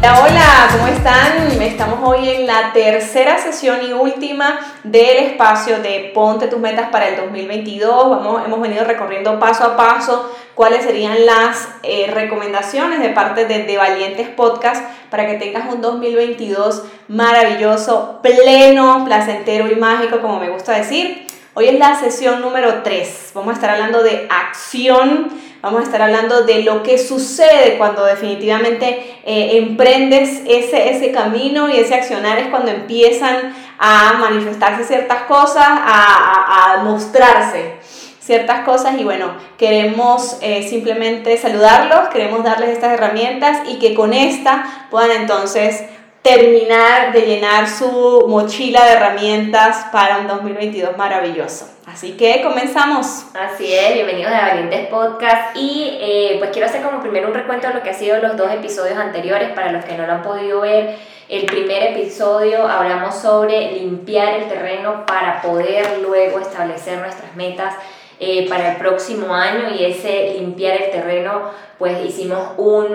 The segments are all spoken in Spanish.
Hola, ¿cómo están? Estamos hoy en la tercera sesión y última del espacio de Ponte tus metas para el 2022. Vamos, hemos venido recorriendo paso a paso cuáles serían las eh, recomendaciones de parte de, de Valientes Podcast para que tengas un 2022 maravilloso, pleno, placentero y mágico, como me gusta decir. Hoy es la sesión número 3. Vamos a estar hablando de acción Vamos a estar hablando de lo que sucede cuando definitivamente eh, emprendes ese, ese camino y ese accionar es cuando empiezan a manifestarse ciertas cosas, a, a, mostrarse ciertas cosas y bueno, queremos eh, simplemente saludarlos, queremos darles estas herramientas y que con esta puedan entonces terminar de llenar su mochila de herramientas para un 2022 maravilloso. Así que comenzamos. Así es, bienvenidos a Valientes Podcast y eh, pues quiero hacer como primero un recuento de lo que ha sido los dos episodios anteriores para los que no lo han podido ver. El primer episodio hablamos sobre limpiar el terreno para poder luego establecer nuestras metas eh, para el próximo año y ese limpiar el terreno, pues hicimos un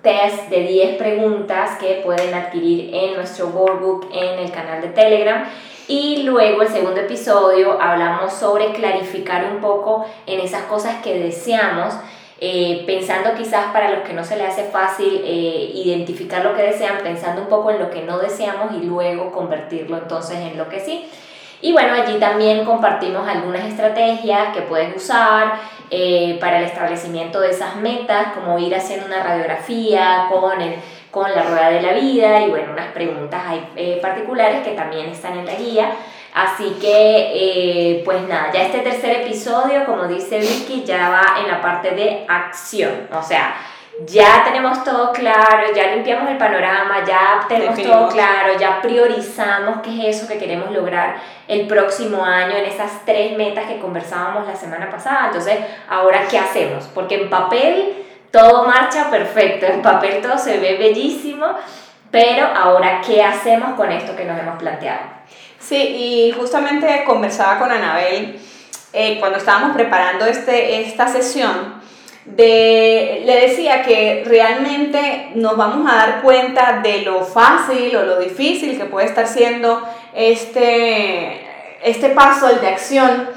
test de 10 preguntas que pueden adquirir en nuestro workbook en el canal de Telegram. Y luego el segundo episodio hablamos sobre clarificar un poco en esas cosas que deseamos. Eh, pensando quizás para los que no se les hace fácil eh, identificar lo que desean, pensando un poco en lo que no deseamos y luego convertirlo entonces en lo que sí. Y bueno, allí también compartimos algunas estrategias que puedes usar eh, para el establecimiento de esas metas, como ir haciendo una radiografía con, el, con la rueda de la vida y bueno, unas preguntas eh, particulares que también están en la guía. Así que, eh, pues nada, ya este tercer episodio, como dice Vicky, ya va en la parte de acción. O sea, ya tenemos todo claro, ya limpiamos el panorama, ya tenemos todo claro, ya priorizamos qué es eso que queremos lograr el próximo año en esas tres metas que conversábamos la semana pasada. Entonces, ahora, ¿qué hacemos? Porque en papel todo marcha perfecto, en papel todo se ve bellísimo, pero ahora, ¿qué hacemos con esto que nos hemos planteado? Sí, y justamente conversaba con Anabel eh, cuando estábamos preparando este, esta sesión de, le decía que realmente nos vamos a dar cuenta de lo fácil o lo difícil que puede estar siendo este, este paso, el de acción,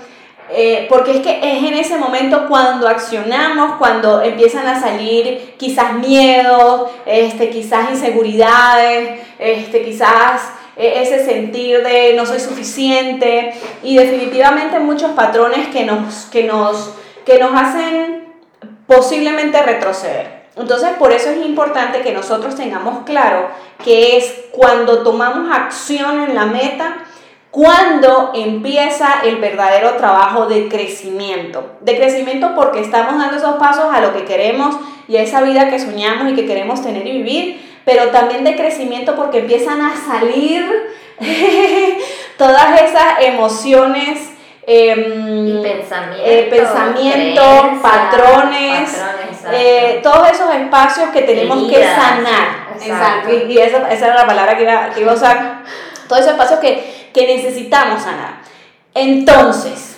eh, porque es que es en ese momento cuando accionamos, cuando empiezan a salir quizás miedos, este, quizás inseguridades, este, quizás e-, ese sentir de no soy suficiente y definitivamente muchos patrones que nos, que nos, que nos hacen posiblemente retroceder. Entonces, por eso es importante que nosotros tengamos claro que es cuando tomamos acción en la meta, cuando empieza el verdadero trabajo de crecimiento. De crecimiento porque estamos dando esos pasos a lo que queremos y a esa vida que soñamos y que queremos tener y vivir, pero también de crecimiento porque empiezan a salir todas esas emociones Em, eh, pensamiento, patrones, eh, todos esos espacios que tenemos que sanar. Exacto. Y, esa, esa, era la palabra que iba, que iba a usar. Todos esos espacios que, que necesitamos sanar. Entonces,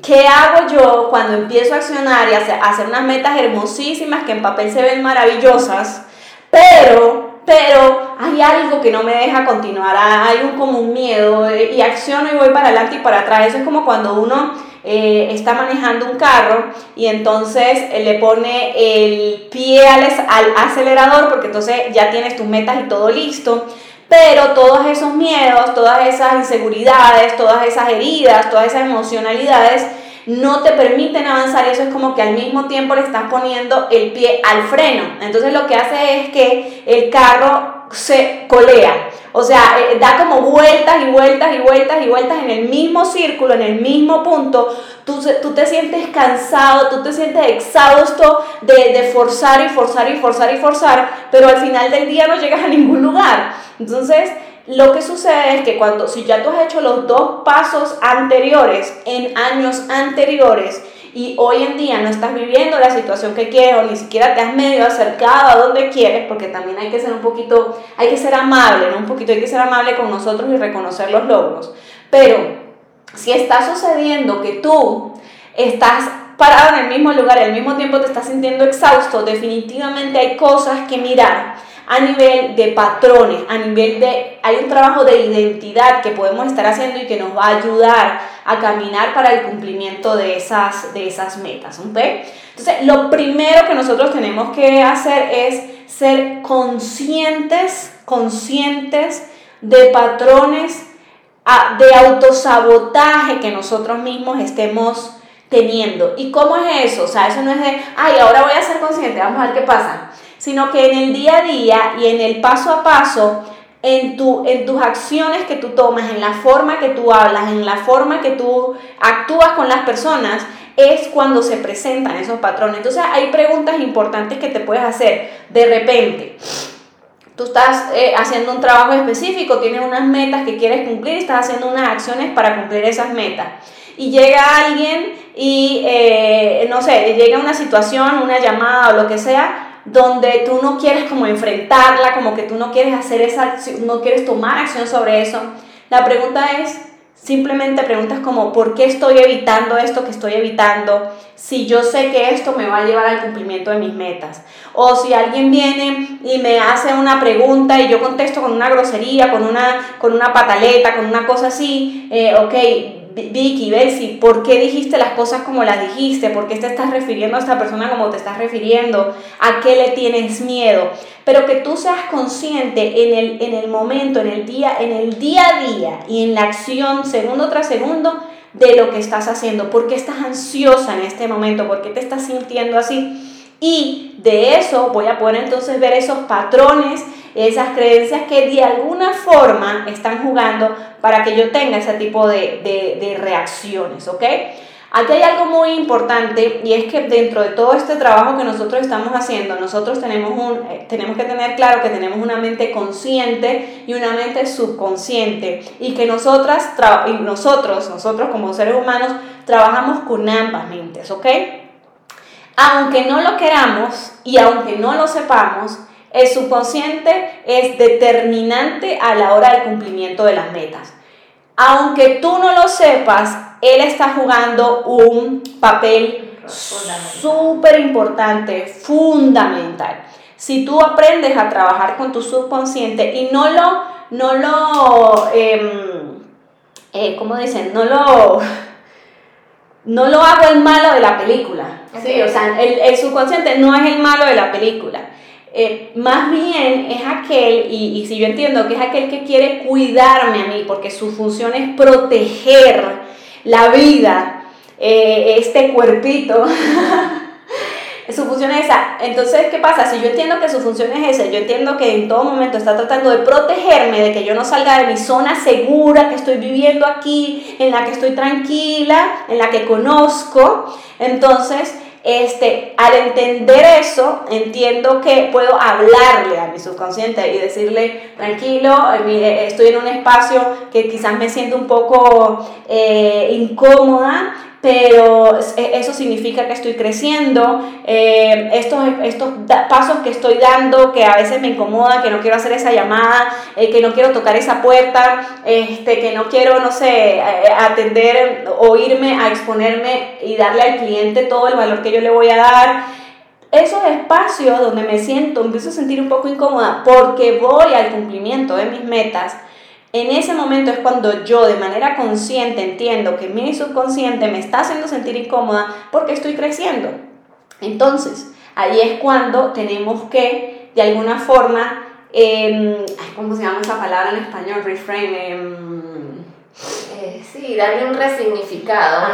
¿qué hago yo cuando empiezo a accionar y a hacer, unas metas hermosísimas que en papel se ven maravillosas, pero pero hay algo que no me deja continuar, hay un, como miedo y acciono y voy para adelante y para atrás. Eso es como cuando uno eh, está manejando un carro y entonces eh, le pone el pie al, al acelerador porque entonces ya tienes tus metas y todo listo. Pero todos esos miedos, todas esas inseguridades, todas esas heridas, todas esas emocionalidades no te permiten avanzar y eso es como que al mismo tiempo le estás poniendo el pie al freno. Entonces lo que hace es que el carro se colea. O sea, eh, da como vueltas y vueltas y vueltas y vueltas en el mismo círculo, en el mismo punto. Tú, tú te sientes cansado, tú te sientes exhausto de, de forzar y forzar y forzar y forzar, pero al final del día no llegas a ningún lugar. Entonces, lo que sucede es que cuando, si ya tú has hecho los dos pasos anteriores en años anteriores, y hoy en día no estás viviendo la situación que quieres o ni siquiera te has medio acercado a donde quieres, porque también hay que ser un poquito, hay que ser amable. Un poquito hay que ser amable con nosotros y reconocer los logros. Pero si está sucediendo que tú estás parado en el mismo lugar y al mismo tiempo te estás sintiendo exhausto, definitivamente hay cosas que mirar a nivel de patrones, a nivel de, hay un trabajo de identidad que podemos estar haciendo y que nos va a ayudar a caminar para el cumplimiento de esas, de esas metas. Entonces, lo primero que nosotros tenemos que hacer es ser conscientes, conscientes de patrones de autosabotaje que nosotros mismos estemos teniendo. ¿Y cómo es eso? O sea, eso no es de, ay, ahora voy a ser consciente, vamos a ver qué pasa sino que en el día a día y en el paso a paso, en, tu, en tus acciones que tú tomas, en la forma que tú hablas, en la forma que tú actúas con las personas, es cuando se presentan esos patrones. Entonces hay preguntas importantes que te puedes hacer de repente. Tú estás eh, haciendo un trabajo específico, tienes unas metas que quieres cumplir estás haciendo unas acciones para cumplir esas metas. Y llega alguien y, eh, no sé, llega una situación, una llamada o lo que sea, donde tú no quieres como enfrentarla, como que tú no quieres hacer esa no quieres tomar acción sobre eso. La pregunta es, simplemente preguntas como, ¿por qué estoy evitando esto que estoy evitando? Si yo sé que esto me va a llevar al cumplimiento de mis metas. O si alguien viene y me hace una pregunta y yo contesto con una grosería, con una, con una pataleta, con una cosa así, eh, ok, Vicky, Betsy, ¿por qué dijiste las cosas como las dijiste? ¿Por qué te estás refiriendo a esta persona como te estás refiriendo? ¿A qué le tienes miedo? Pero que tú seas consciente en el, en el momento, en el, día, en el día a día y en la acción, segundo tras segundo, de lo que estás haciendo. ¿Por qué estás ansiosa en este momento? ¿Por qué te estás sintiendo así? Y de eso voy a poder entonces ver esos patrones, esas creencias que de alguna forma están jugando para que yo tenga ese tipo de, reacciones, ¿ok? Aquí hay algo muy importante y es que dentro de todo este trabajo que nosotros estamos haciendo, nosotros tenemos, un, eh, tenemos que tener claro que tenemos una mente consciente y una mente subconsciente y que nosotras, nosotros, nosotros como seres humanos, trabajamos con ambas mentes, ¿ok? Aunque no lo queramos y aunque no lo sepamos, el subconsciente es determinante a la hora del cumplimiento de las metas. Aunque tú no lo sepas, él está jugando un papel súper importante, fundamental. Si tú aprendes a trabajar con tu subconsciente y no lo, no lo, em, eh, ¿cómo dicen? No lo, no lo hago el malo de la película. Sí, o sea, el, el subconsciente no es el malo de la película eh, más bien es aquel, y, si yo entiendo que es aquel que quiere cuidarme a mí, porque su función es proteger la vida, eh, este cuerpito. su función es esa. Entonces, ¿qué pasa? Si yo entiendo que su función es esa, yo entiendo que en todo momento está tratando de protegerme, de que yo no salga de mi zona segura, que estoy viviendo aquí, en la que estoy tranquila, en la que conozco, entonces este, al entender eso, entiendo que puedo hablarle a mi subconsciente y decirle, tranquilo, eh, estoy en un espacio que quizás me siento un poco eh, incómoda, pero e, eso significa que estoy creciendo, eh, estos, estos pasos que estoy dando, que a veces me incomoda, que no quiero hacer esa llamada, eh, que no quiero tocar esa puerta, este, que no quiero, no sé, eh, atender o irme a exponerme y darle al cliente todo el valor que yo le voy a dar. Esos espacios donde me siento, empiezo a sentir un poco incómoda porque voy al cumplimiento de mis metas, en ese momento es cuando yo de manera consciente entiendo que mi subconsciente me está haciendo sentir incómoda porque estoy creciendo. Entonces, ahí es cuando tenemos que, de alguna forma, eh, ¿cómo se llama esa palabra en español? Reframe. Em, eh, sí, darle un resignificado.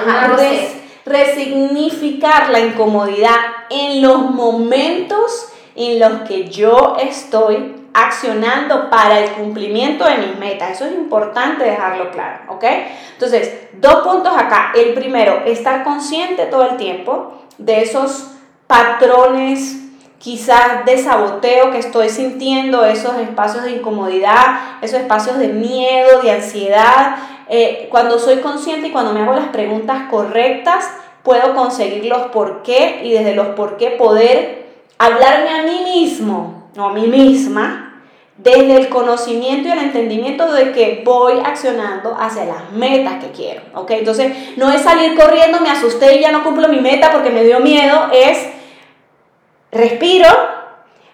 resignificar la incomodidad en los momentos en los que yo estoy accionando para el cumplimiento de mis metas. Eso es importante dejarlo claro, ¿ok? Entonces, dos puntos acá. El primero, estar consciente todo el tiempo de esos patrones quizás de saboteo que estoy sintiendo, esos espacios de incomodidad, esos espacios de miedo, de ansiedad. Eh, cuando soy consciente y cuando me hago las preguntas correctas, puedo conseguir los por qué y desde los por qué poder hablarme a mí mismo o a mí misma desde el conocimiento y el entendimiento de que voy accionando hacia las metas que quiero, ¿ok? Entonces, no es salir corriendo, me asusté y ya no cumplo mi meta porque me dio miedo, es respiro,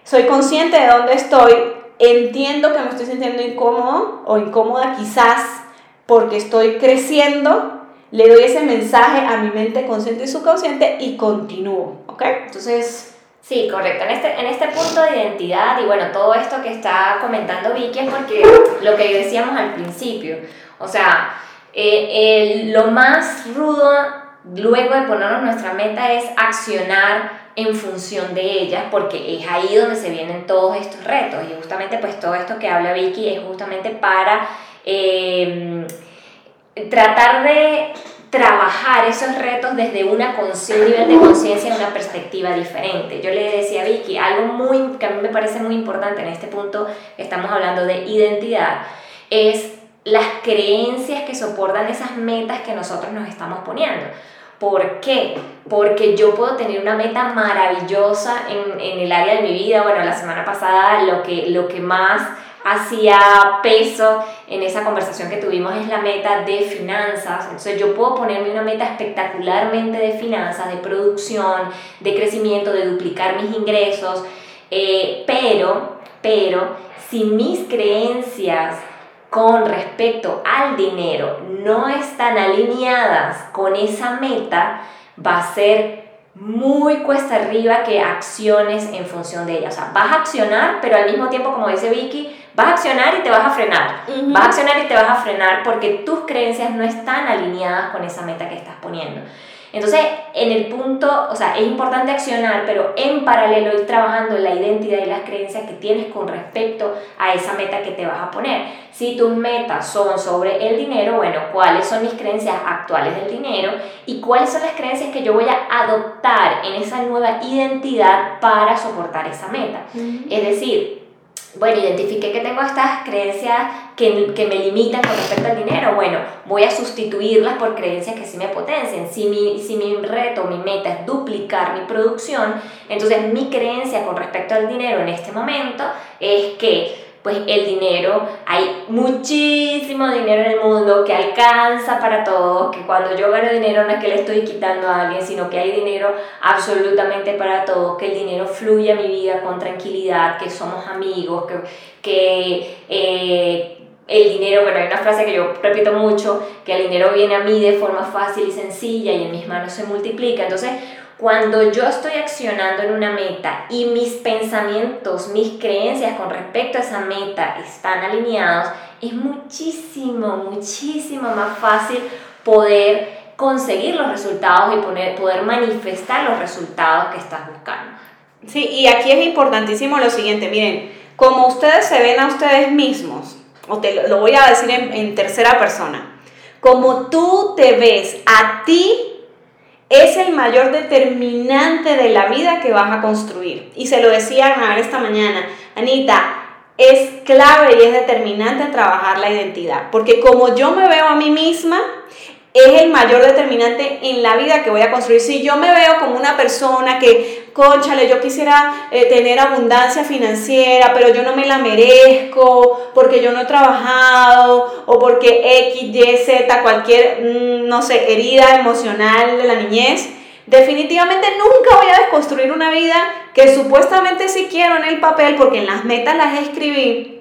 soy consciente de dónde estoy, entiendo que me estoy sintiendo incómodo o incómoda quizás porque estoy creciendo, le doy ese mensaje a mi mente consciente y subconsciente y continúo, ¿ok? Entonces... Sí, correcto. En este, en este punto de identidad y bueno, todo esto que está comentando Vicky es porque lo que decíamos al principio, o sea, eh, lo más rudo luego de ponernos nuestra meta es accionar en función de ellas, porque es ahí donde se vienen todos estos retos. Y justamente pues todo esto que habla Vicky es justamente para em, tratar de trabajar esos retos desde una un nivel de conciencia, una perspectiva diferente. Yo le decía a Vicky, algo muy, que a mí me parece muy importante en este punto estamos hablando de identidad, es las creencias que soportan esas metas que nosotros nos estamos poniendo. ¿Por qué? Porque yo puedo tener una meta maravillosa en, en, el área de mi vida. Bueno, la semana pasada lo que, lo que más hacía peso en esa conversación que tuvimos es la meta de finanzas. Entonces yo puedo ponerme una meta espectacularmente de finanzas, de producción, de crecimiento, de duplicar mis ingresos, eh, pero, pero si mis creencias con respecto al dinero no están alineadas con esa meta, va a ser muy cuesta arriba que acciones en función de ella. O sea, vas a accionar, pero al mismo tiempo, como dice Vicky, vas a accionar y te vas a frenar. Vas a accionar y te vas a frenar porque tus creencias no están alineadas con esa meta que estás poniendo. Entonces, en el punto, o sea, es importante accionar, pero en paralelo ir trabajando en la identidad y las creencias que tienes con respecto a esa meta que te vas a poner. Si tus metas son sobre el dinero, bueno, ¿cuáles son mis creencias actuales del dinero? Y cuáles son las creencias que yo voy a adoptar en esa nueva identidad para soportar esa meta. Es decir, bueno, identifiqué que tengo estas creencias que, que, me limitan con respecto al dinero. Bueno, voy a sustituirlas por creencias que sí me potencien. Si mi, si mi reto, mi meta es duplicar mi producción, entonces mi creencia con respecto al dinero en este momento es que pues el dinero, hay muchísimo dinero en el mundo que alcanza para todos, que cuando yo gano dinero no es que le estoy quitando a alguien, sino que hay dinero absolutamente para todos, que el dinero fluye a mi vida con tranquilidad, que somos amigos, que, que eh, el dinero, bueno, hay una frase que yo repito mucho, que el dinero viene a mí de forma fácil y sencilla y en mis manos se multiplica. Entonces, cuando yo estoy accionando en una meta y mis pensamientos, mis creencias con respecto a esa meta están alineados, es muchísimo, muchísimo más fácil poder conseguir los resultados y poner, poder manifestar los resultados que estás buscando. Sí, y aquí es importantísimo lo siguiente, miren, como ustedes se ven a ustedes mismos, o te lo voy a decir en, en tercera persona, como tú te ves a ti es el mayor determinante de la vida que vas a construir. Y se lo decía a esta mañana, Anita, es clave y es determinante trabajar la identidad, porque como yo me veo a mí misma, es el mayor determinante en la vida que voy a construir. Si yo me veo como una persona que, conchale, yo quisiera eh, tener abundancia financiera, pero yo no me la merezco porque yo no he trabajado o porque X, Y, Z, cualquier, mm, no sé, herida emocional de la niñez, definitivamente nunca voy a desconstruir una vida que supuestamente sí quiero en el papel porque en las metas las escribí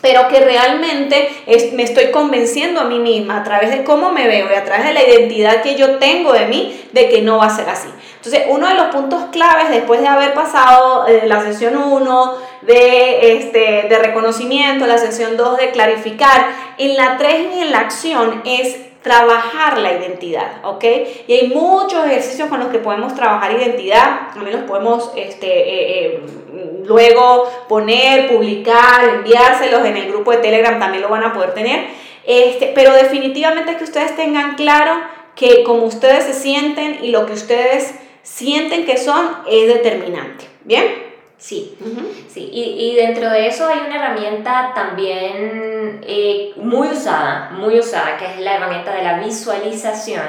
pero que realmente me estoy convenciendo a mí misma a través de cómo me veo y a través de la identidad que yo tengo de mí, de que no va a ser así. Entonces, uno de los puntos claves después de haber pasado eh, la sesión 1 de, este, de reconocimiento, la sesión 2 de clarificar, en la 3 y en la acción es trabajar la identidad, ¿ok? Y hay muchos ejercicios con los que podemos trabajar identidad, también los podemos este, eh, eh, luego poner, publicar, enviárselos en el grupo de Telegram, también lo van a poder tener, este, pero definitivamente es que ustedes tengan claro que como ustedes se sienten y lo que ustedes sienten que son es determinante, ¿bien? Sí, sí. Y, y, dentro de eso hay una herramienta también eh, muy usada, muy usada, que es la herramienta de la visualización.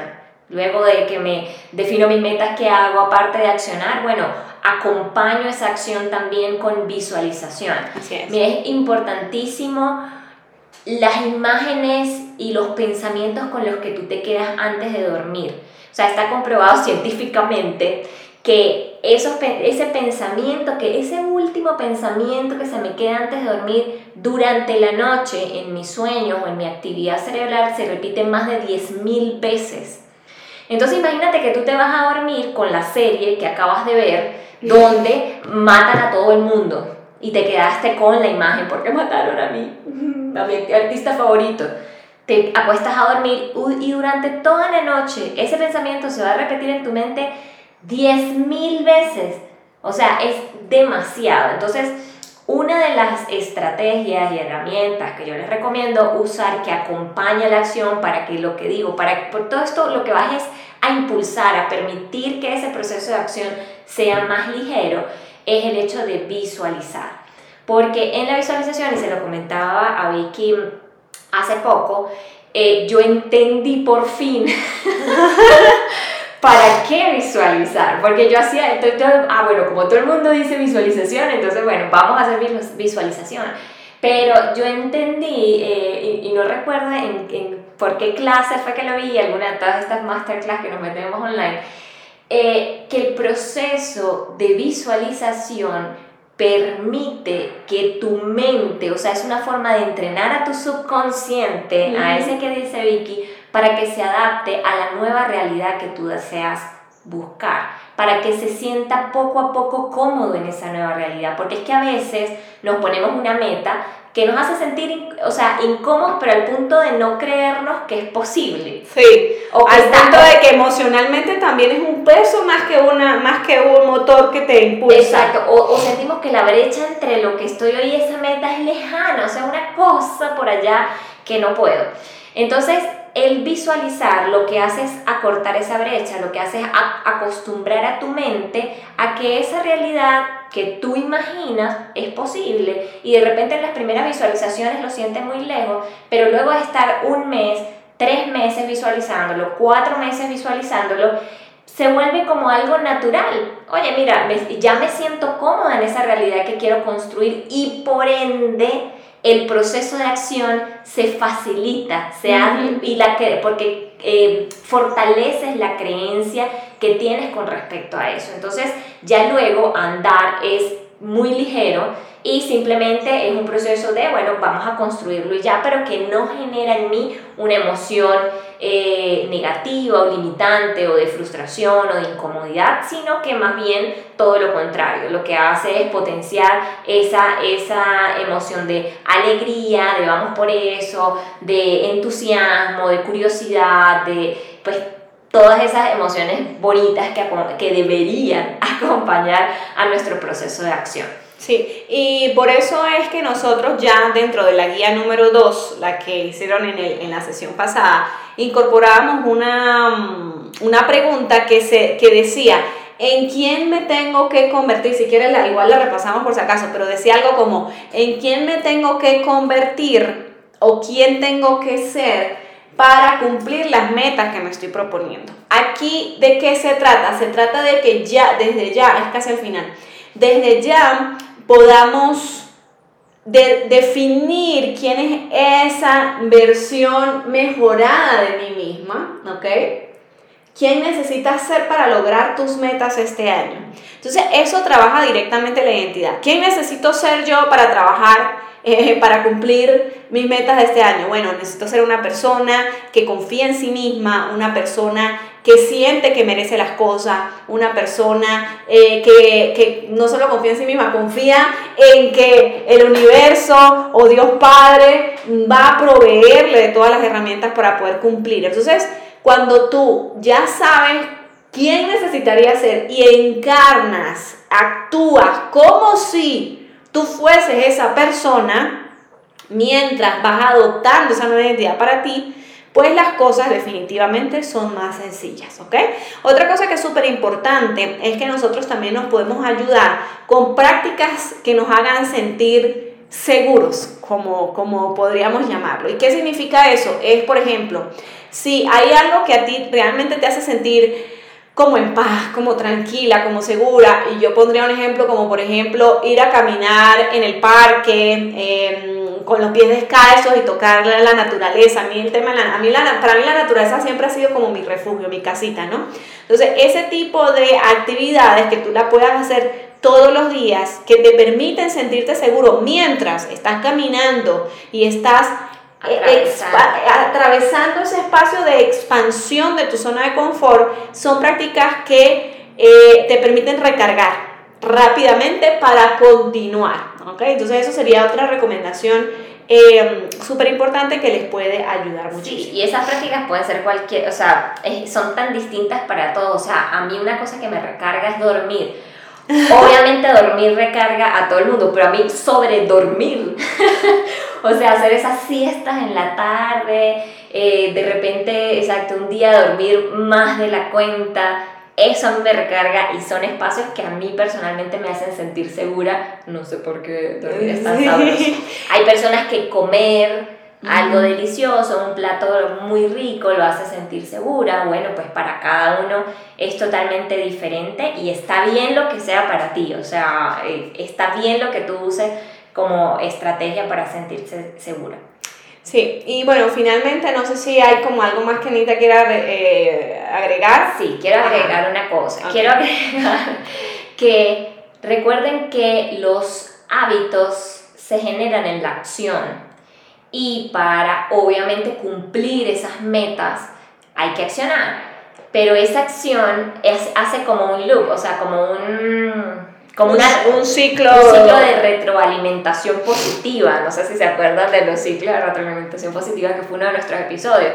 Luego de que me defino mis metas que hago, aparte de accionar, bueno, acompaño esa acción también con visualización. Así es. es importantísimo las imágenes y los pensamientos con los que tú te quedas antes de dormir. O sea, está comprobado científicamente que esos, ese pensamiento, que ese último pensamiento que se me queda antes de dormir durante la noche en mis sueños o en mi actividad cerebral se repite más de 10.000 veces. Entonces imagínate que tú te vas a dormir con la serie que acabas de ver donde matan a todo el mundo y te quedaste con la imagen porque mataron a mí, a mi artista favorito. Te acuestas a dormir y durante toda la noche ese pensamiento se va a repetir en tu mente 10.000 veces. O sea, es demasiado. Entonces, una de las estrategias y herramientas que yo les recomiendo usar que acompaña la acción para que lo que digo, para por todo esto lo que vas es a impulsar, a permitir que ese proceso de acción sea más ligero, es el hecho de visualizar. Porque en la visualización, y se lo comentaba a Vicky hace poco, eh, yo entendí por fin ¿para qué visualizar? Porque yo hacía, ah, bueno, como todo el mundo dice visualización, entonces, bueno, vamos a hacer visualización. Pero yo entendí, eh, y, no recuerdo en, en, por qué clase fue que lo vi, alguna de todas estas masterclass que nos metemos online, eh, que el proceso de visualización permite que tu mente, o sea, es una forma de entrenar a tu subconsciente, a ese que dice Vicky, para que se adapte a la nueva realidad que tú deseas buscar, para que se sienta poco a poco cómodo en esa nueva realidad, porque es que a veces nos ponemos una meta que nos hace sentir, o sea, incómodos, pero al punto de no creernos que es posible. Sí, o al punto de que emocionalmente también es un peso más que, una, más que un motor que te impulsa. Exacto, o, o sentimos que la brecha entre lo que estoy hoy y esa meta es lejana, o sea, una cosa por allá que no puedo. Entonces, el visualizar lo que hace es acortar esa brecha, lo que hace es acostumbrar a tu mente a que esa realidad que tú imaginas es posible y de repente en las primeras visualizaciones lo sientes muy lejos, pero luego de estar un mes, tres meses visualizándolo, cuatro meses visualizándolo, se vuelve como algo natural. Oye, mira, ya me siento cómoda en esa realidad que quiero construir y por ende el proceso de acción se facilita, se y la que, porque eh, fortaleces la creencia que tienes con respecto a eso. Entonces, ya luego andar es muy ligero y simplemente es un proceso de, bueno, vamos a construirlo y ya, pero que no genera en mí una emoción eh, negativa o limitante o de frustración o de incomodidad, sino que más bien todo lo contrario, lo que hace es potenciar esa, esa emoción de alegría, de vamos por eso, de entusiasmo, de curiosidad, de pues todas esas emociones bonitas que, que deberían acompañar a nuestro proceso de acción. Sí, y por eso es que nosotros ya dentro de la guía número 2, la que hicieron en, el, en la sesión pasada, incorporábamos una, mm, una pregunta que, se, que decía, ¿en quién me tengo que convertir? Si quieres, la, igual la repasamos por si acaso, pero decía algo como, ¿en quién me tengo que convertir o quién tengo que ser para cumplir las metas que me estoy proponiendo? Aquí, ¿de qué se trata? Se trata de que ya, desde ya, es casi al final, desde ya podamos definir quién es esa versión mejorada de mí misma, ¿ok? ¿Quién necesitas ser para lograr tus metas este año? Entonces, eso trabaja directamente la identidad. ¿Quién necesito ser yo para trabajar, eh, para cumplir mis metas de este año? Bueno, necesito ser una persona que confía en sí misma, una persona que siente que merece las cosas, una persona eh, que, que, no solo confía en sí misma, confía en que el universo o Dios Padre va a proveerle de todas las herramientas para poder cumplir. Entonces, cuando tú ya sabes quién necesitaría ser y encarnas, actúas como si tú fueses esa persona, mientras vas adoptando esa nueva identidad para ti, pues las cosas definitivamente son más sencillas, ¿ok? Otra cosa que es súper importante es que nosotros también nos podemos ayudar con prácticas que nos hagan sentir seguros, como, como podríamos llamarlo. ¿Y qué significa eso? Es, por ejemplo, si hay algo que a ti realmente te hace sentir como en paz, como tranquila, como segura. Y yo pondría un ejemplo como por ejemplo ir a caminar en el parque, em, con los pies descalzos y tocar la naturaleza. A mí el tema, para mí la naturaleza siempre ha sido como mi refugio, mi casita, ¿no? Entonces, ese tipo de actividades que tú la puedas hacer todos los días, que te permiten sentirte seguro mientras estás caminando y estás eh, atravesando ese espacio de expansión de tu zona de confort, son prácticas que eh, te permiten recargar rápidamente para continuar. ¿okay? Entonces eso sería otra recomendación eh, súper importante que les puede ayudar muchísimo. Sí, y esas prácticas pueden ser cualquier, o sea, son tan distintas para todos. O sea, a mí una cosa que me recarga es dormir. Obviamente dormir recarga a todo el mundo, pero a mí sobre dormir. o sea, hacer esas siestas en la tarde, eh, de repente, exacto, un día dormir más de la cuenta, eso a mí me recarga y son espacios que a mí personalmente me hacen sentir segura. No sé por qué dormir es tan sabroso. Hay personas que comer algo delicioso, un plato muy rico lo hace sentir segura. Bueno, pues para cada uno es totalmente diferente y está bien lo que sea para ti. O sea, eh, está bien lo que tú uses como estrategia para sentirse segura. Sí, y bueno, finalmente no sé si hay como algo más que Anita quiera eh, agregar. Sí, quiero agregar una cosa. Quiero agregar que recuerden que los hábitos se generan en la acción y para obviamente cumplir esas metas hay que accionar. Pero esa acción es, hace como un loop, o sea, como un como un, ciclo... un ciclo de retroalimentación positiva. No sé si se acuerdan de los ciclos de retroalimentación positiva que fue uno de nuestros episodios.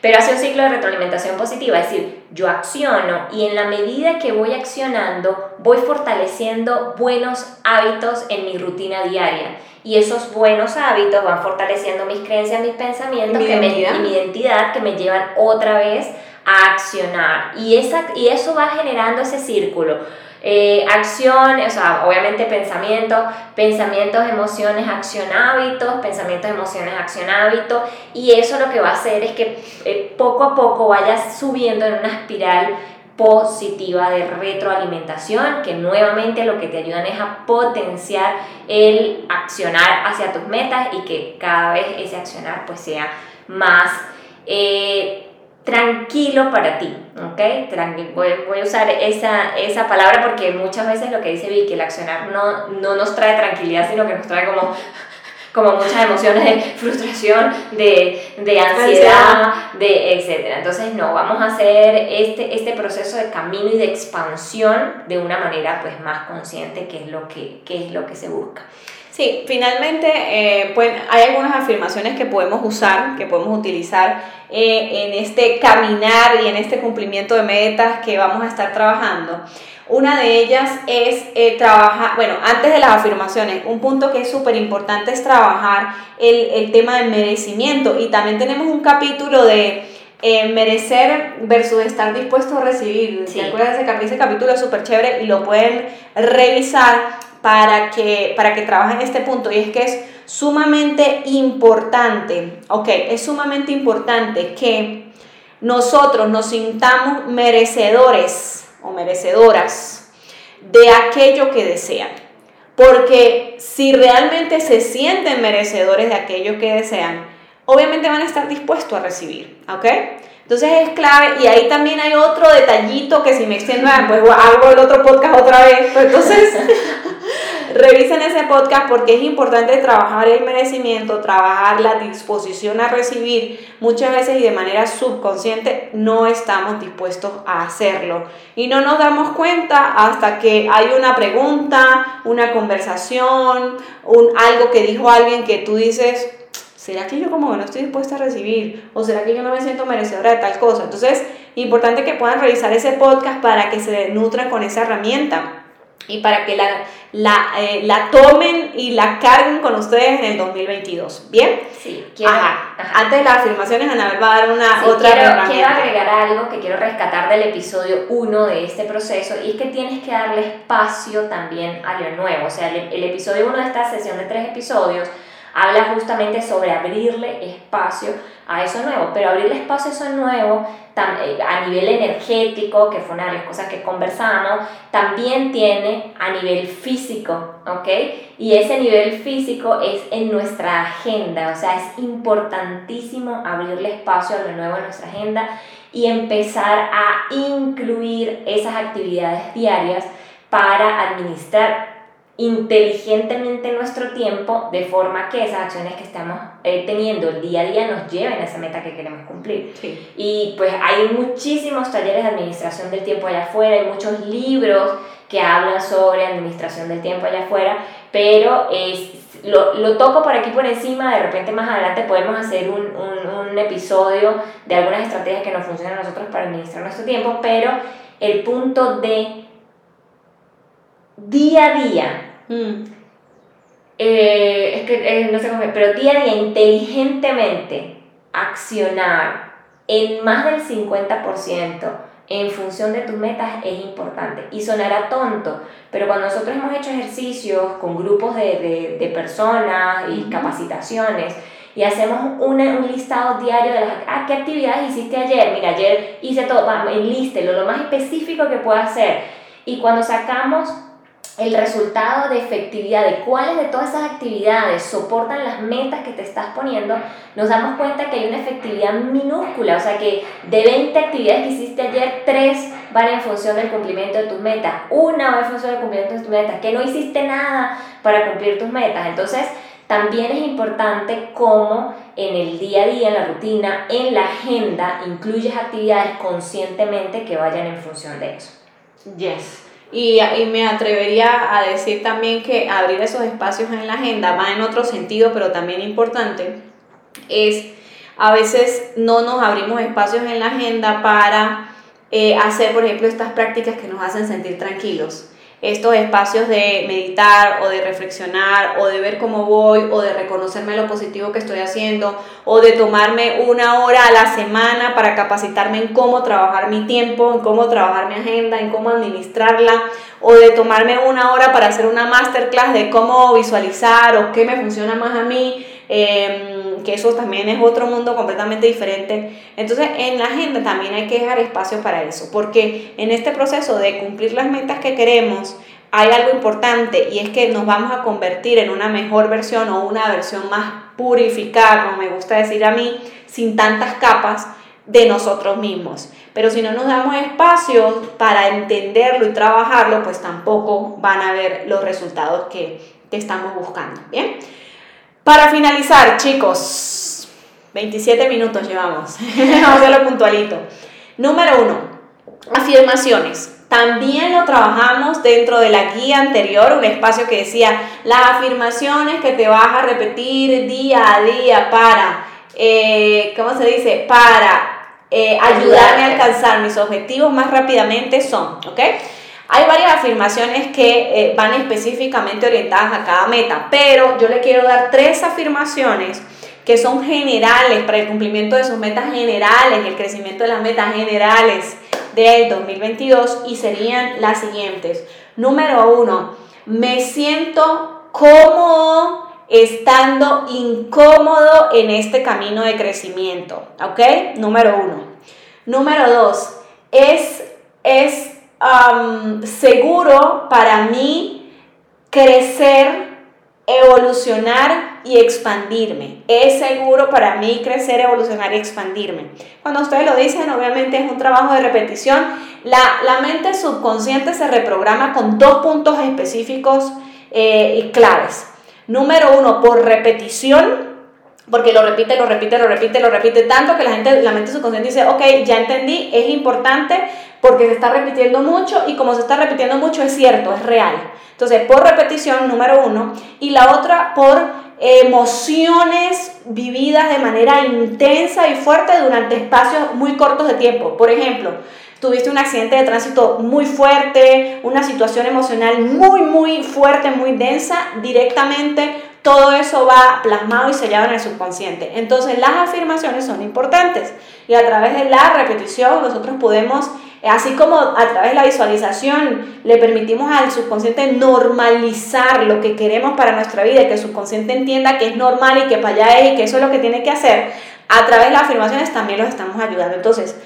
Pero hace un ciclo de retroalimentación positiva, es decir, yo acciono y en la medida que voy accionando, voy fortaleciendo buenos hábitos en mi rutina diaria. Y esos buenos hábitos van fortaleciendo mis creencias, mis pensamientos mi que me, y mi identidad que me llevan otra vez a accionar. Y, esa, y eso va generando ese círculo eh, acción, o sea, obviamente pensamientos, pensamientos, emociones, acción, hábitos, pensamientos, emociones, acción, hábitos, y eso lo que va a hacer es que eh, poco a poco vayas subiendo en una espiral positiva de retroalimentación que nuevamente lo que te ayudan es a potenciar el accionar hacia tus metas y que cada vez ese accionar pues sea más eh, tranquilo para ti, ¿ok? Voy, voy, a usar esa, esa palabra porque muchas veces lo que dice Vicky, el accionar no, no nos trae tranquilidad, sino que nos trae como, como muchas emociones de frustración, de, de ansiedad, de etc. Entonces, no, vamos a hacer este, este proceso de camino y de expansión de una manera pues más consciente, que es lo que, que, es lo que se busca. Sí, finalmente eh, pues, hay algunas afirmaciones que podemos usar, que podemos utilizar eh, en este caminar y en este cumplimiento de metas que vamos a estar trabajando. Una de ellas es eh, trabajar, bueno, antes de las afirmaciones, un punto que es súper importante es trabajar el, el, tema del merecimiento y también tenemos un capítulo de merecer versus estar dispuesto a recibir. Sí. ¿Te acuerdas de ese, ese capítulo? Es súper chévere y lo pueden revisar para que, para que trabajen este punto y es que es sumamente importante, ok, es sumamente importante que nosotros nos sintamos merecedores o merecedoras de aquello que desean. Porque si realmente se sienten merecedores de aquello que desean, obviamente van a estar dispuestos a recibir, ¿ok? Entonces es clave y ahí también hay otro detallito que si me extiendo, pues hago el otro podcast otra vez. Entonces Revisen ese podcast porque es importante trabajar el merecimiento, trabajar la disposición a recibir. Muchas veces y de manera subconsciente no estamos dispuestos a hacerlo. Y no nos damos cuenta hasta que hay una pregunta, una conversación, un, algo que dijo alguien que tú dices, ¿será que yo como que no estoy dispuesta a recibir? ¿O será que yo no me siento merecedora de tal cosa? Entonces, importante que puedan revisar ese podcast para que se nutran con esa herramienta y para que la, la, eh, la, tomen y la carguen con ustedes en el 2022. ¿Bien? Sí, quiero. Antes de las afirmaciones, Anabel va a dar una otra quiero, quiero agregar algo que quiero rescatar del episodio 1 de este proceso y es que tienes que darle espacio también a lo nuevo. O sea, el, el episodio 1 de esta sesión de tres episodios habla justamente sobre abrirle espacio a eso nuevo, pero abrirle espacio a eso nuevo eh, a nivel energético, que fue una de las cosas que conversamos, también tiene a nivel físico, ¿ok? Y ese nivel físico es en nuestra agenda, o sea, es importantísimo abrirle espacio a lo nuevo en nuestra agenda y empezar a incluir esas actividades diarias para administrar inteligentemente nuestro tiempo de forma que esas acciones que estamos eh, teniendo el día a día nos lleven a esa meta que queremos cumplir. Y pues hay muchísimos talleres de administración del tiempo allá afuera, hay muchos libros que hablan sobre administración del tiempo allá afuera, pero es, lo, lo toco por aquí por encima, de repente más adelante podemos hacer un, un, un episodio de algunas estrategias que nos funcionan a nosotros para administrar nuestro tiempo, pero el punto de día a día Mm. Eh, es que eh, no sé cómo, pero día a día inteligentemente accionar en más del 50% en función de tus metas es importante. Y sonará tonto, pero cuando nosotros hemos hecho ejercicios con grupos de, de, personas y capacitaciones, y hacemos un listado diario de las ah, ¿qué actividades hiciste ayer? Mira, ayer hice todo, vamos, enlístelo, lo más específico que pueda hacer. Y cuando sacamos el resultado de efectividad de cuáles de todas esas actividades soportan las metas que te estás poniendo, nos damos cuenta que hay una efectividad minúscula, o sea que de 20 actividades que hiciste ayer, 3 van en función del cumplimiento de tus metas, una va en función del cumplimiento de tus metas, que no hiciste nada para cumplir tus metas. Entonces, también es importante cómo en el día a día, en la rutina, en la agenda, incluyes actividades conscientemente que vayan en función de eso. Yes. Y, y, me atrevería a decir también que abrir esos espacios en la agenda va en otro sentido, pero también importante, es a veces no nos abrimos espacios en la agenda para eh, hacer, por ejemplo, estas prácticas que nos hacen sentir tranquilos estos espacios de meditar o de reflexionar o de ver cómo voy o de reconocerme lo positivo que estoy haciendo o de tomarme una hora a la semana para capacitarme en cómo trabajar mi tiempo, en cómo trabajar mi agenda, en cómo administrarla o de tomarme una hora para hacer una masterclass de cómo visualizar o qué me funciona más a mí. Eh, que eso también es otro mundo completamente diferente. Entonces, en la agenda también hay que dejar espacio para eso, porque en este proceso de cumplir las metas que queremos, hay algo importante y es que nos vamos a convertir en una mejor versión o una versión más purificada, como me gusta decir a mí, sin tantas capas de nosotros mismos. Pero si no nos damos espacio para entenderlo y trabajarlo, pues tampoco van a ver los resultados que, que estamos buscando. Bien. Para finalizar, chicos, 27 minutos llevamos. Vamos a hacerlo puntualito. Número uno, afirmaciones. También lo trabajamos dentro de la guía anterior, un espacio que decía las afirmaciones que te vas a repetir día a día para, eh, ¿cómo se dice? Para eh, ayudarme a alcanzar mis objetivos más rápidamente son, ¿ok? Hay varias afirmaciones que eh, van específicamente orientadas a cada meta, pero yo le quiero dar tres afirmaciones que son generales para el cumplimiento de sus metas generales, el crecimiento de las metas generales del 2022 y serían las siguientes. Número uno, me siento cómodo estando incómodo en este camino de crecimiento, ¿ok? Número uno. Número dos, es, es seguro para mí crecer, evolucionar y expandirme. Es seguro para mí crecer, evolucionar y expandirme. Cuando ustedes lo dicen, obviamente es un trabajo de repetición. La, la mente subconsciente se reprograma con dos puntos específicos eh, claves. Número uno, por repetición, porque lo repite, lo repite, lo repite, lo repite tanto que la gente, la mente subconsciente dice, ok, ya entendí, es importante porque se está repitiendo mucho y como se está repitiendo mucho es cierto, es real. Entonces, por repetición, número uno, y la otra por emociones vividas de manera intensa y fuerte durante espacios muy cortos de tiempo. Por ejemplo, tuviste un accidente de tránsito muy fuerte, una situación emocional muy, muy fuerte, muy densa, directamente todo eso va plasmado y sellado en el subconsciente. Entonces las afirmaciones son importantes y a través de la repetición nosotros podemos, así como a través de la visualización, le permitimos al subconsciente normalizar lo que queremos para nuestra vida que el subconsciente entienda que es normal y que para allá es y que eso es lo que tiene que hacer, a través de las afirmaciones también los estamos ayudando. Entonces,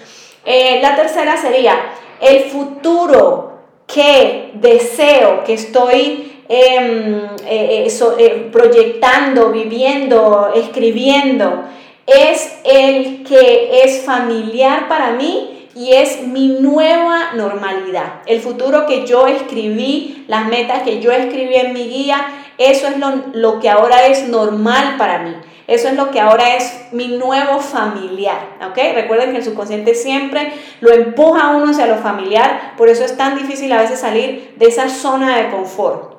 eh, la tercera sería el futuro que deseo, que estoy em, eh, eh, proyectando, viviendo, escribiendo, es el que es familiar para mí y es mi nueva normalidad. El futuro que yo escribí, las metas que yo escribí en mi guía, eso es lo, lo que ahora es normal para mí. Eso es lo que ahora es mi nuevo familiar, ¿ok? Recuerden que el subconsciente siempre lo empuja a uno hacia lo familiar, por eso es tan difícil a veces salir de esa zona de confort.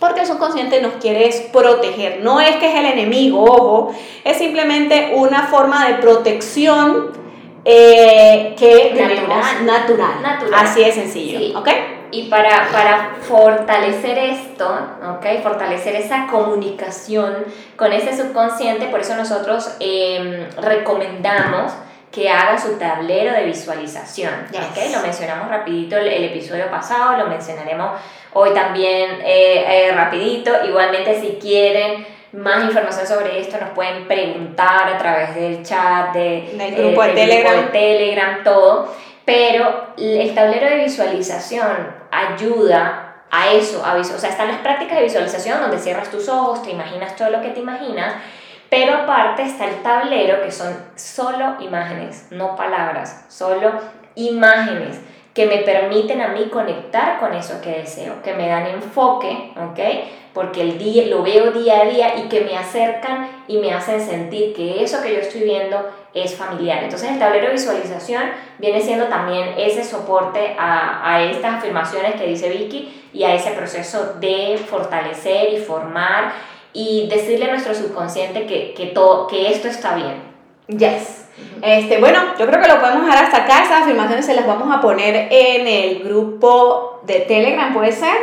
Porque el subconsciente nos quiere proteger. No es que es el enemigo, ojo, es simplemente una forma de protección eh, que natural. natural. natural. Así de sencillo, ¿ok? Y para, para fortalecer esto, ¿ok? Fortalecer esa comunicación con ese subconsciente, por eso nosotros em, recomendamos que haga su tablero de visualización. ¿okay? Lo mencionamos rapidito el, episodio pasado, lo mencionaremos hoy también eh, eh, rapidito. Igualmente si quieren más información sobre esto nos pueden preguntar a través del chat, de, del grupo, de, Telegram. grupo de Telegram, todo. Pero el tablero de visualización ayuda a eso, a o sea, están las prácticas de visualización donde cierras tus ojos, te imaginas todo lo que te imaginas, pero aparte está el tablero que son solo imágenes, no palabras, solo imágenes que me permiten a mí conectar con eso que deseo, que me dan enfoque, ¿ok? Porque el día, lo veo día a día y que me acercan y me hacen sentir que eso que yo estoy viendo es familiar. Entonces el tablero de visualización viene siendo también ese soporte a, a estas afirmaciones que dice Vicky y a ese proceso de fortalecer y formar y decirle a nuestro subconsciente que, que, todo, que esto está bien. Yes. Este, bueno, yo creo que lo podemos dejar hasta acá. Esas afirmaciones se las vamos a poner en el grupo de Telegram, puede ser.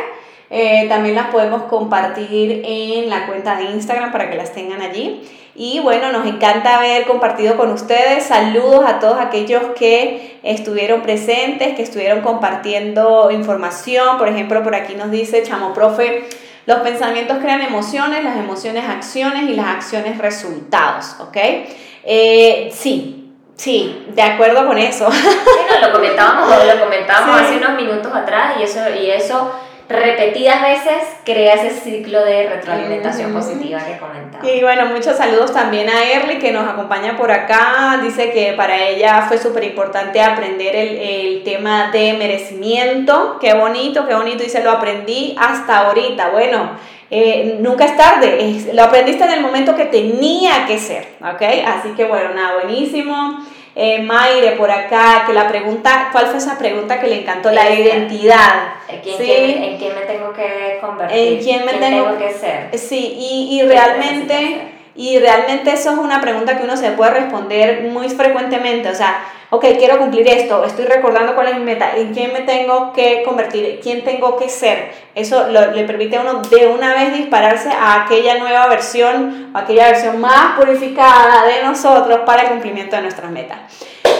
Eh, también las podemos compartir en la cuenta de Instagram para que las tengan allí. Y bueno, nos encanta haber compartido con ustedes. Saludos a todos aquellos que estuvieron presentes, que estuvieron compartiendo información. Por ejemplo, por aquí nos dice Chamo Profe, los pensamientos crean emociones, las emociones acciones y las acciones resultados, ¿ok? Eh, sí, sí, de acuerdo con eso. lo comentábamos, lo comentábamos hace unos minutos atrás y eso, y eso repetidas veces crea ese ciclo de retroalimentación positiva que comentaba. Y bueno, muchos saludos también a Erly que nos acompaña por acá. Dice que para ella fue súper importante aprender el, el, tema de merecimiento. Qué bonito, qué bonito. Dice, lo aprendí hasta ahorita. Bueno, eh, nunca es tarde. lo aprendiste en el momento que tenía que ser. ¿Ok? Así que bueno, nada, buenísimo. Eh, Mayre por acá, que la pregunta, ¿cuál fue esa pregunta que le encantó? La identidad. ¿En quién, me tengo que convertir? ¿En quién me tengo, que ser? Sí, y, y realmente, y realmente eso es una pregunta que uno se puede responder muy frecuentemente, o sea, ok, quiero cumplir esto, estoy recordando cuál es mi meta, en quién me tengo que convertir, quién tengo que ser. Eso le permite a uno de una vez dispararse a aquella nueva versión, aquella versión más purificada de nosotros para el cumplimiento de nuestras metas.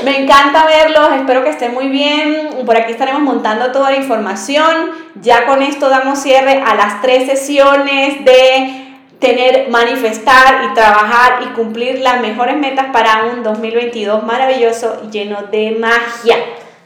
Me encanta verlos, espero que estén muy bien. Por aquí estaremos montando toda la información. Ya con esto damos cierre a las tres sesiones de tener, manifestar y trabajar y cumplir las mejores metas para un 2022 maravilloso y lleno de magia.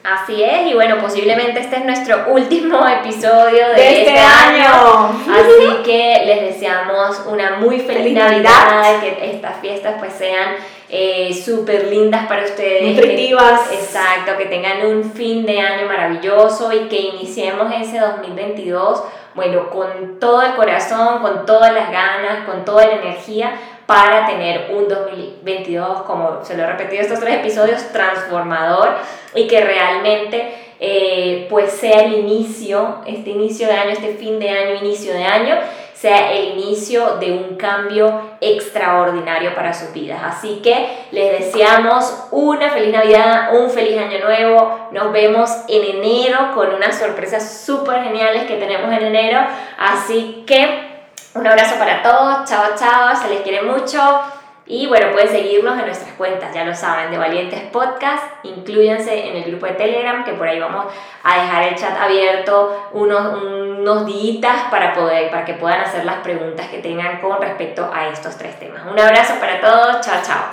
Así es, y bueno, posiblemente este es nuestro último episodio de, este, este año. Así que les deseamos una muy feliz, Navidad. que estas fiestas pues sean eh, súper lindas para ustedes. Nutritivas. exacto, que tengan un fin de año maravilloso y que iniciemos ese 2022 bueno, con todo el corazón, con todas las ganas, con toda la energía para tener un 2022, como se lo he repetido estos tres episodios, transformador y que realmente eh, pues sea el inicio, este inicio de año, este fin de año, inicio de año, sea el inicio de un cambio extraordinario para sus vidas. Así que les deseamos una feliz Navidad, un feliz año nuevo. Nos vemos en enero con unas sorpresas súper geniales que tenemos en enero. Así que un abrazo para todos. Chao, chao. Se les quiere mucho. Y bueno, pueden seguirnos en nuestras cuentas, ya lo saben, de Valientes Podcast. Incluyanse en el grupo de Telegram, que por ahí vamos a dejar el chat abierto unos, unos días para, poder, para que puedan hacer las preguntas que tengan con respecto a estos tres temas. Un abrazo para todos, chao, chao.